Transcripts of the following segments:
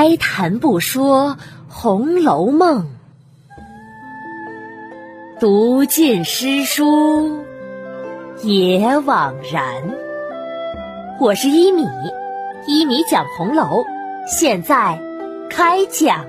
开谈不说《红楼梦》，读尽诗书也枉然。我是一米，一米讲红楼，现在开讲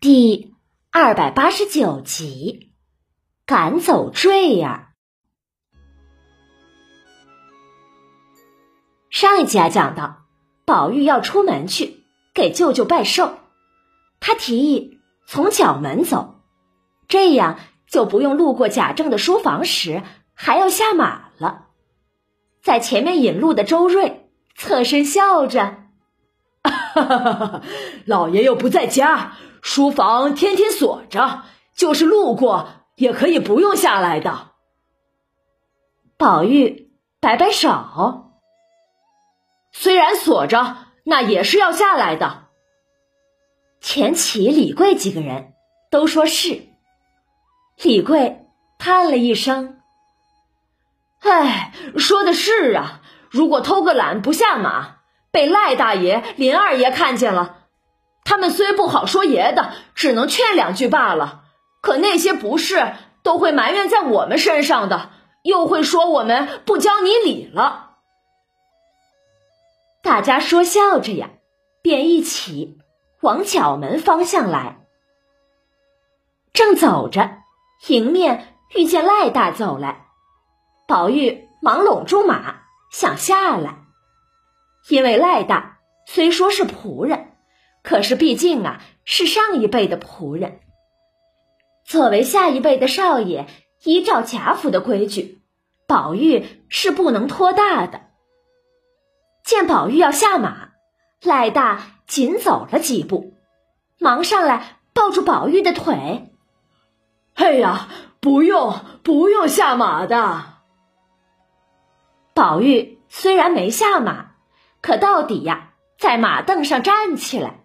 第二百八十九集，赶走坠儿。上一集啊，讲到宝玉要出门去给舅舅拜寿，他提议从角门走，这样就不用路过贾政的书房时还要下马了。在前面引路的周瑞侧身笑着：“ 老爷又不在家，书房天天锁着，就是路过也可以不用下来的。”宝玉摆摆手。虽然锁着，那也是要下来的。钱琦、李贵几个人都说是。李贵叹了一声：“哎，说的是啊。如果偷个懒不下马，被赖大爷、林二爷看见了，他们虽不好说爷的，只能劝两句罢了。可那些不是，都会埋怨在我们身上的，又会说我们不教你理了。”大家说笑着呀，便一起往角门方向来。正走着，迎面遇见赖大走来，宝玉忙拢住马，想下来。因为赖大虽说是仆人，可是毕竟啊是上一辈的仆人，作为下一辈的少爷，依照贾府的规矩，宝玉是不能托大的。见宝玉要下马，赖大紧走了几步，忙上来抱住宝玉的腿。哎呀，不用，不用下马的。宝玉虽然没下马，可到底呀，在马凳上站起来，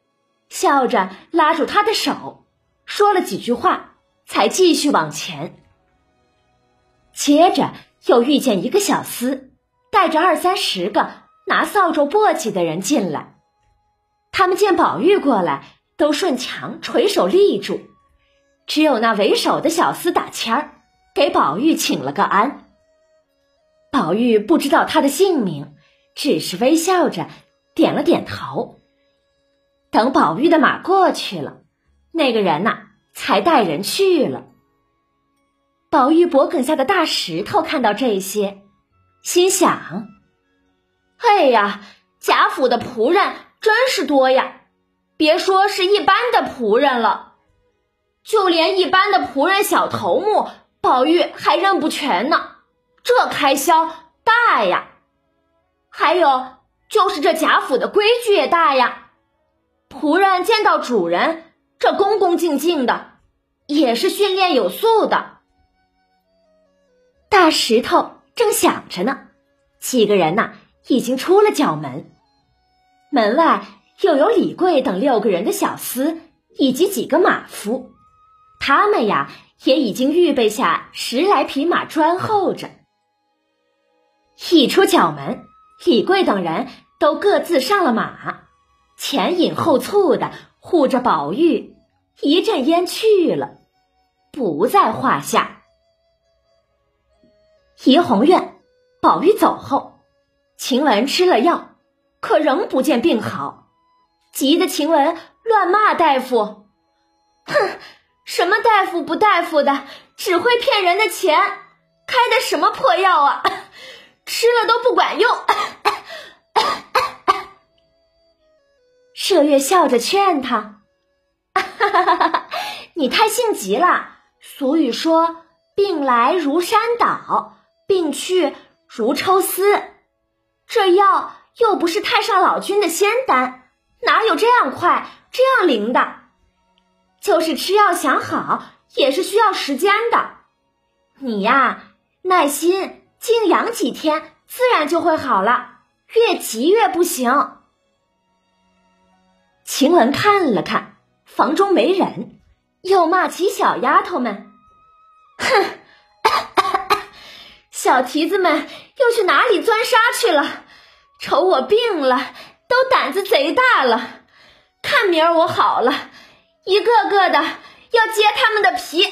笑着拉住他的手，说了几句话，才继续往前。接着又遇见一个小厮，带着二三十个。拿扫帚簸箕的人进来，他们见宝玉过来，都顺墙垂手立住，只有那为首的小厮打签儿，给宝玉请了个安。宝玉不知道他的姓名，只是微笑着点了点头。等宝玉的马过去了，那个人呐才带人去了。宝玉脖梗下的大石头看到这些，心想。哎呀，贾府的仆人真是多呀！别说是一般的仆人了，就连一般的仆人小头目，宝玉还认不全呢。这开销大呀！还有就是这贾府的规矩也大呀。仆人见到主人，这恭恭敬敬的，也是训练有素的。大石头正想着呢，几个人呐。已经出了角门，门外又有李贵等六个人的小厮，以及几个马夫，他们呀也已经预备下十来匹马专候着。一出角门，李贵等人都各自上了马，前引后簇的护着宝玉，一阵烟去了，不在话下。怡红院，宝玉走后。晴雯吃了药，可仍不见病好，急得晴雯乱骂大夫：“哼，什么大夫不大夫的，只会骗人的钱，开的什么破药啊！吃了都不管用。”麝月笑着劝他：“ 你太性急了。俗语说，病来如山倒，病去如抽丝。”这药又不是太上老君的仙丹，哪有这样快、这样灵的？就是吃药想好，也是需要时间的。你呀，耐心静养几天，自然就会好了。越急越不行。晴雯看了看房中没人，又骂起小丫头们：“哼！”小蹄子们又去哪里钻沙去了？瞅我病了，都胆子贼大了。看明儿我好了，一个个的要揭他们的皮。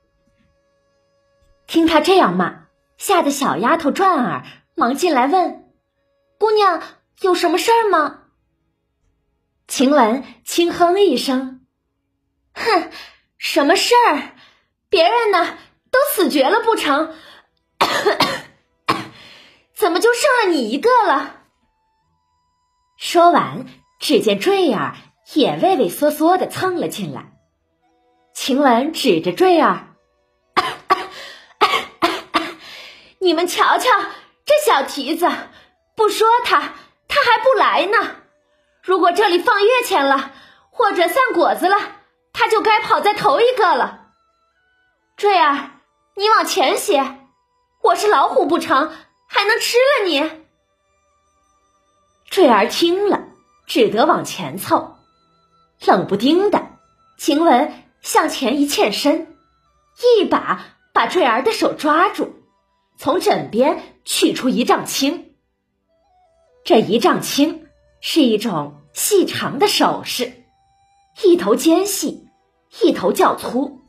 听他这样骂，吓得小丫头转儿忙进来问：“姑娘有什么事儿吗？”晴雯轻哼一声：“哼，什么事儿？别人呢都死绝了不成？怎么就剩了你一个了？”说完，只见坠儿也畏畏缩缩的蹭了进来。晴雯指着坠儿。你们瞧瞧，这小蹄子，不说他，他还不来呢。如果这里放月钱了，或者散果子了，他就该跑在头一个了。坠儿，你往前些，我是老虎不成，还能吃了你？坠儿听了，只得往前凑。冷不丁的，晴雯向前一欠身，一把把坠儿的手抓住。从枕边取出一丈青，这一丈青是一种细长的首饰，一头尖细，一头较粗，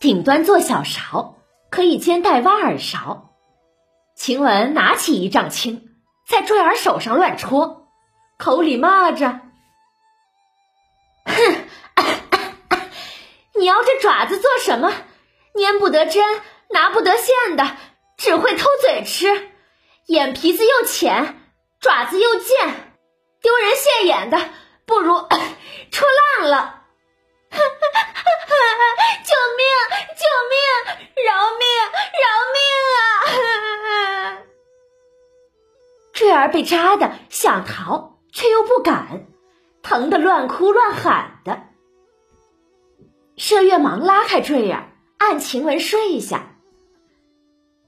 顶端做小勺，可以兼带挖耳勺。晴雯拿起一丈青，在坠儿手上乱戳，口里骂着：“哼，你要这爪子做什么？粘不得针，拿不得线的。”只会偷嘴吃，眼皮子又浅，爪子又贱，丢人现眼的，不如 戳烂了！救命！救命！饶命！饶命啊！坠儿被扎的想逃，却又不敢，疼得乱哭乱喊的。麝月忙拉开坠儿，按晴雯睡一下。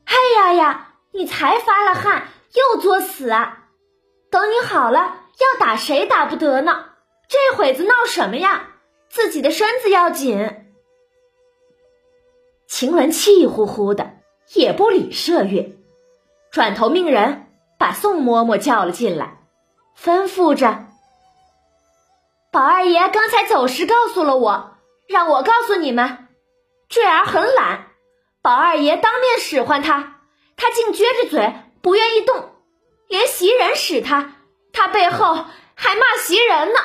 哎呀呀！你才发了汗，又作死啊！等你好了，要打谁打不得呢？这会子闹什么呀？自己的身子要紧。晴雯气呼呼的，也不理麝月，转头命人把宋嬷嬷叫了进来，吩咐着：“宝二爷刚才走时告诉了我，让我告诉你们，坠儿很懒。”宝二爷当面使唤他，他竟撅着嘴不愿意动，连袭人使他，他背后还骂袭人呢。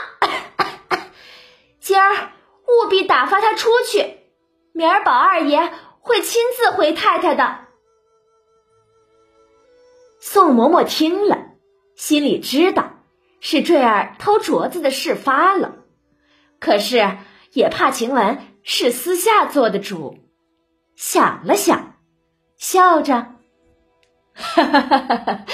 今儿务必打发他出去，明儿宝二爷会亲自回太太的。宋嬷嬷听了，心里知道是坠儿偷镯子的事发了，可是也怕晴雯是私下做的主。想了想，笑着：“ 哈哈哈哈哈！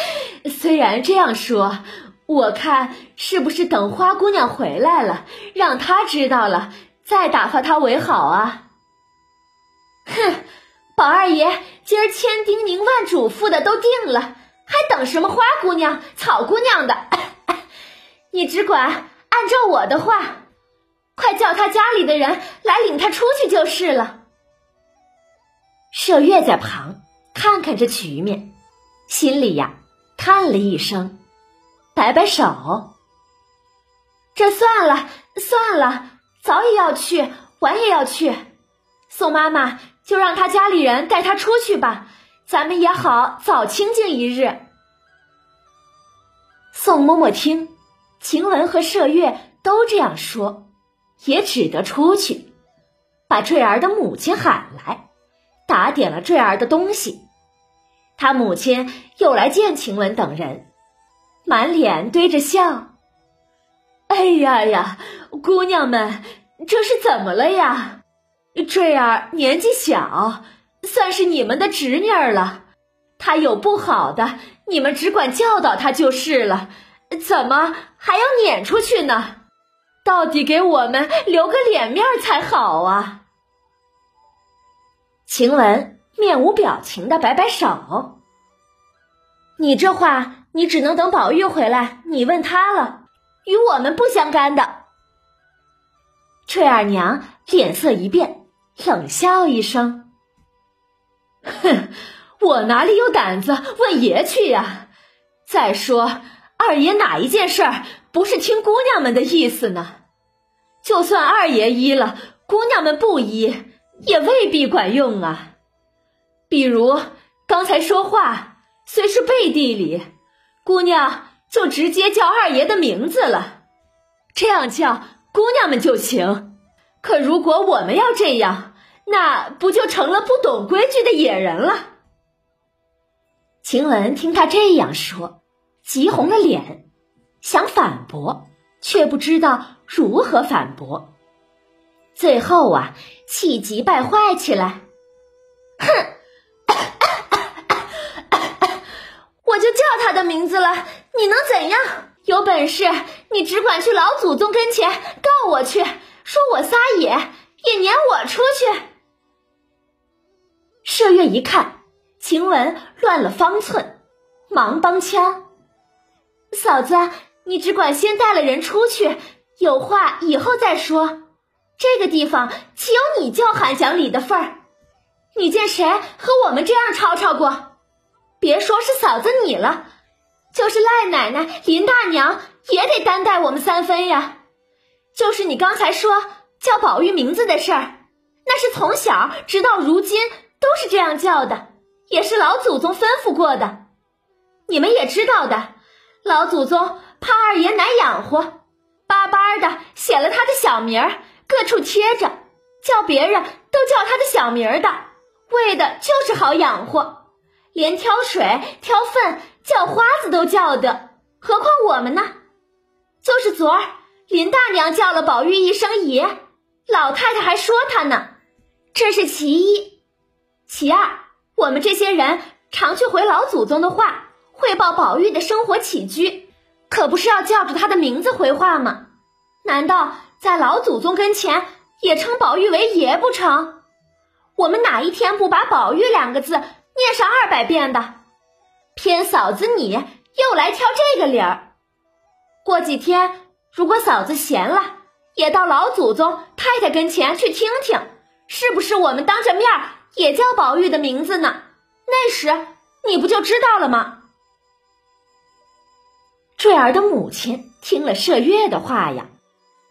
虽然这样说，我看是不是等花姑娘回来了，让她知道了，再打发她为好啊？”哼，宝二爷今儿千叮咛万嘱咐的都定了，还等什么花姑娘、草姑娘的？你只管按照我的话，快叫他家里的人来领他出去就是了。麝月在旁看看这局面，心里呀叹了一声，摆摆手：“这算了算了，早也要去，晚也要去。宋妈妈就让他家里人带他出去吧，咱们也好早清静一日。”宋嬷嬷听晴雯和麝月都这样说，也只得出去，把坠儿的母亲喊来。打点了坠儿的东西，他母亲又来见晴雯等人，满脸堆着笑。哎呀呀，姑娘们，这是怎么了呀？坠儿年纪小，算是你们的侄女儿了。她有不好的，你们只管教导她就是了，怎么还要撵出去呢？到底给我们留个脸面才好啊！晴雯面无表情的摆摆手：“你这话，你只能等宝玉回来，你问他了，与我们不相干的。”翠儿娘脸色一变，冷笑一声：“哼，我哪里有胆子问爷去呀？再说，二爷哪一件事儿不是听姑娘们的意思呢？就算二爷依了，姑娘们不依，也未必管用啊。比如刚才说话，虽是背地里，姑娘就直接叫二爷的名字了，这样叫姑娘们就行。可如果我们要这样，那不就成了不懂规矩的野人了？晴雯听他这样说，急红了脸，想反驳，却不知道如何反驳。最后啊，气急败坏起来，哼，我就叫他名字了，你能怎样？有本事你只管去老祖宗跟前告我去，说我撒野，也撵我出去。麝月一看。晴雯乱了方寸，忙帮腔：“嫂子，你只管先带了人出去，有话以后再说。这个地方岂有你叫喊讲理的份儿？你见谁和我们这样吵吵过？别说是嫂子你了，就是赖奶奶、林大娘也得担待我们三分呀。就是你刚才说叫宝玉名字的事儿，那是从小直到如今都是这样叫的。”也是老祖宗吩咐过的，你们也知道的。老祖宗怕二爷难养活，巴巴的写了他的小名儿，各处贴着，叫别人都叫他的小名儿的，为的就是好养活。连挑水、挑粪、叫花子都叫的，何况我们呢？就是昨儿林大娘叫了宝玉一声爷，老太太还说他呢。这是其一，其二。我们这些人常去回老祖宗的话，汇报宝玉的生活起居，可不是要叫着他的名字回话吗？难道在老祖宗跟前也称宝玉为爷不成？我们哪一天不把宝玉两个字念上二百遍的？偏嫂子你又来挑这个理儿。过几天如果嫂子闲了，也到老祖宗太太跟前去听听，是不是我们当着面。也叫宝玉的名字呢，那时你不就知道了吗？坠儿的母亲听了麝月的话呀，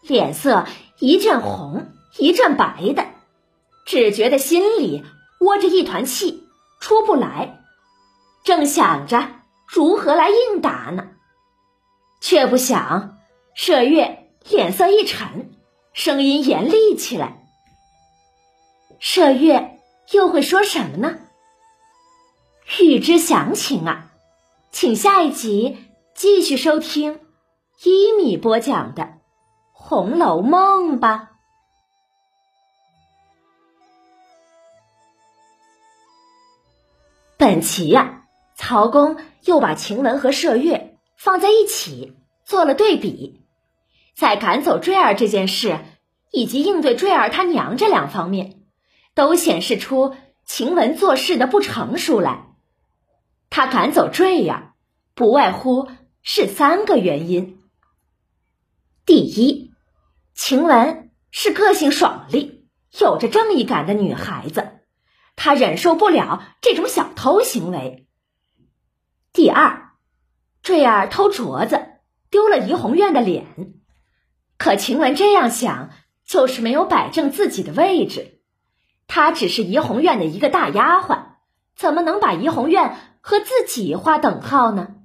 脸色一阵红一阵白的，只觉得心里窝着一团气，出不来，正想着如何来应答呢，却不想麝月脸色一沉，声音严厉起来。麝月。又会说什么呢？欲知详情啊，请下一集继续收听一米播讲的《红楼梦》吧。本集呀，曹公又把晴雯和麝月放在一起做了对比，在赶走坠儿这件事以及应对坠儿他娘这两方面。都显示出晴雯做事的不成熟来。他赶走坠儿，不外乎是三个原因。第一，晴雯是个性爽利、有着正义感的女孩子，她忍受不了这种小偷行为。第二，坠儿偷镯子丢了怡红院的脸，可晴雯这样想，就是没有摆正自己的位置。她只是怡红院的一个大丫鬟，怎么能把怡红院和自己划等号呢？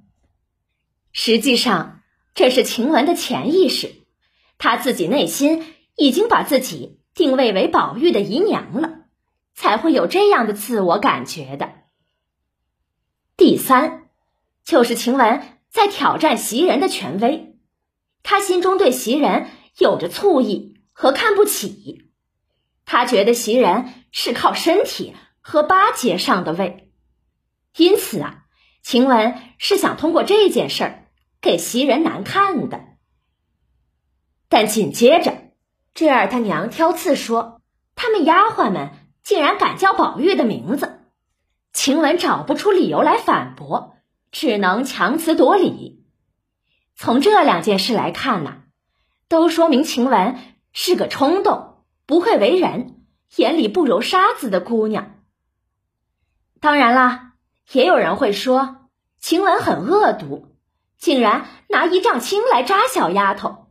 实际上，这是晴雯的潜意识，她自己内心已经把自己定位为宝玉的姨娘了，才会有这样的自我感觉的。第三，就是晴雯在挑战袭人的权威，她心中对袭人有着醋意和看不起。他觉得袭人是靠身体和巴结上的位，因此啊，晴雯是想通过这件事儿给袭人难看的。但紧接着，坠儿他娘挑刺说，他们丫鬟们竟然敢叫宝玉的名字，晴雯找不出理由来反驳，只能强词夺理。从这两件事来看呢，都说明晴雯是个冲动。不会为人，眼里不揉沙子的姑娘。当然啦，也有人会说，晴雯很恶毒，竟然拿一丈青来扎小丫头。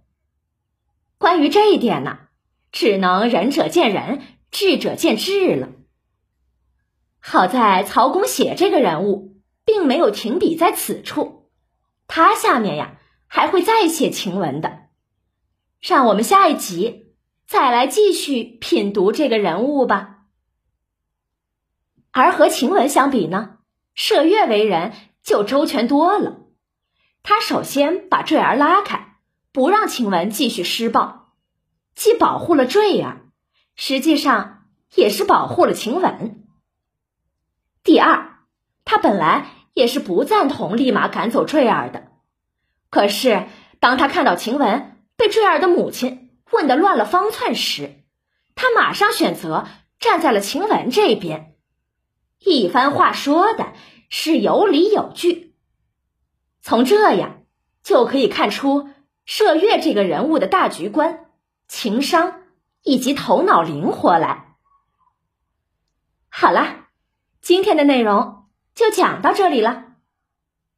关于这一点呢，只能仁者见仁，智者见智了。好在曹公写这个人物，并没有停笔在此处，他下面呀还会再写晴雯的。让我们下一集再来继续品读这个人物吧。而和晴雯相比呢，麝月为人就周全多了。他首先把坠儿拉开，不让晴雯继续施暴，既保护了坠儿，实际上也是保护了晴雯。第二，他本来也是不赞同立马赶走坠儿的，可是当他看到晴雯。被坠儿的母亲问得乱了方寸时，他马上选择站在了晴雯这边，一番话说的是有理有据。从这样就可以看出麝月这个人物的大局观、情商以及头脑灵活来。好啦，今天的内容就讲到这里了，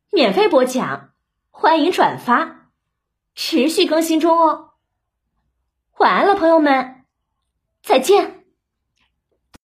免费播讲，欢迎转发。持续更新中哦，晚安了，朋友们，再见。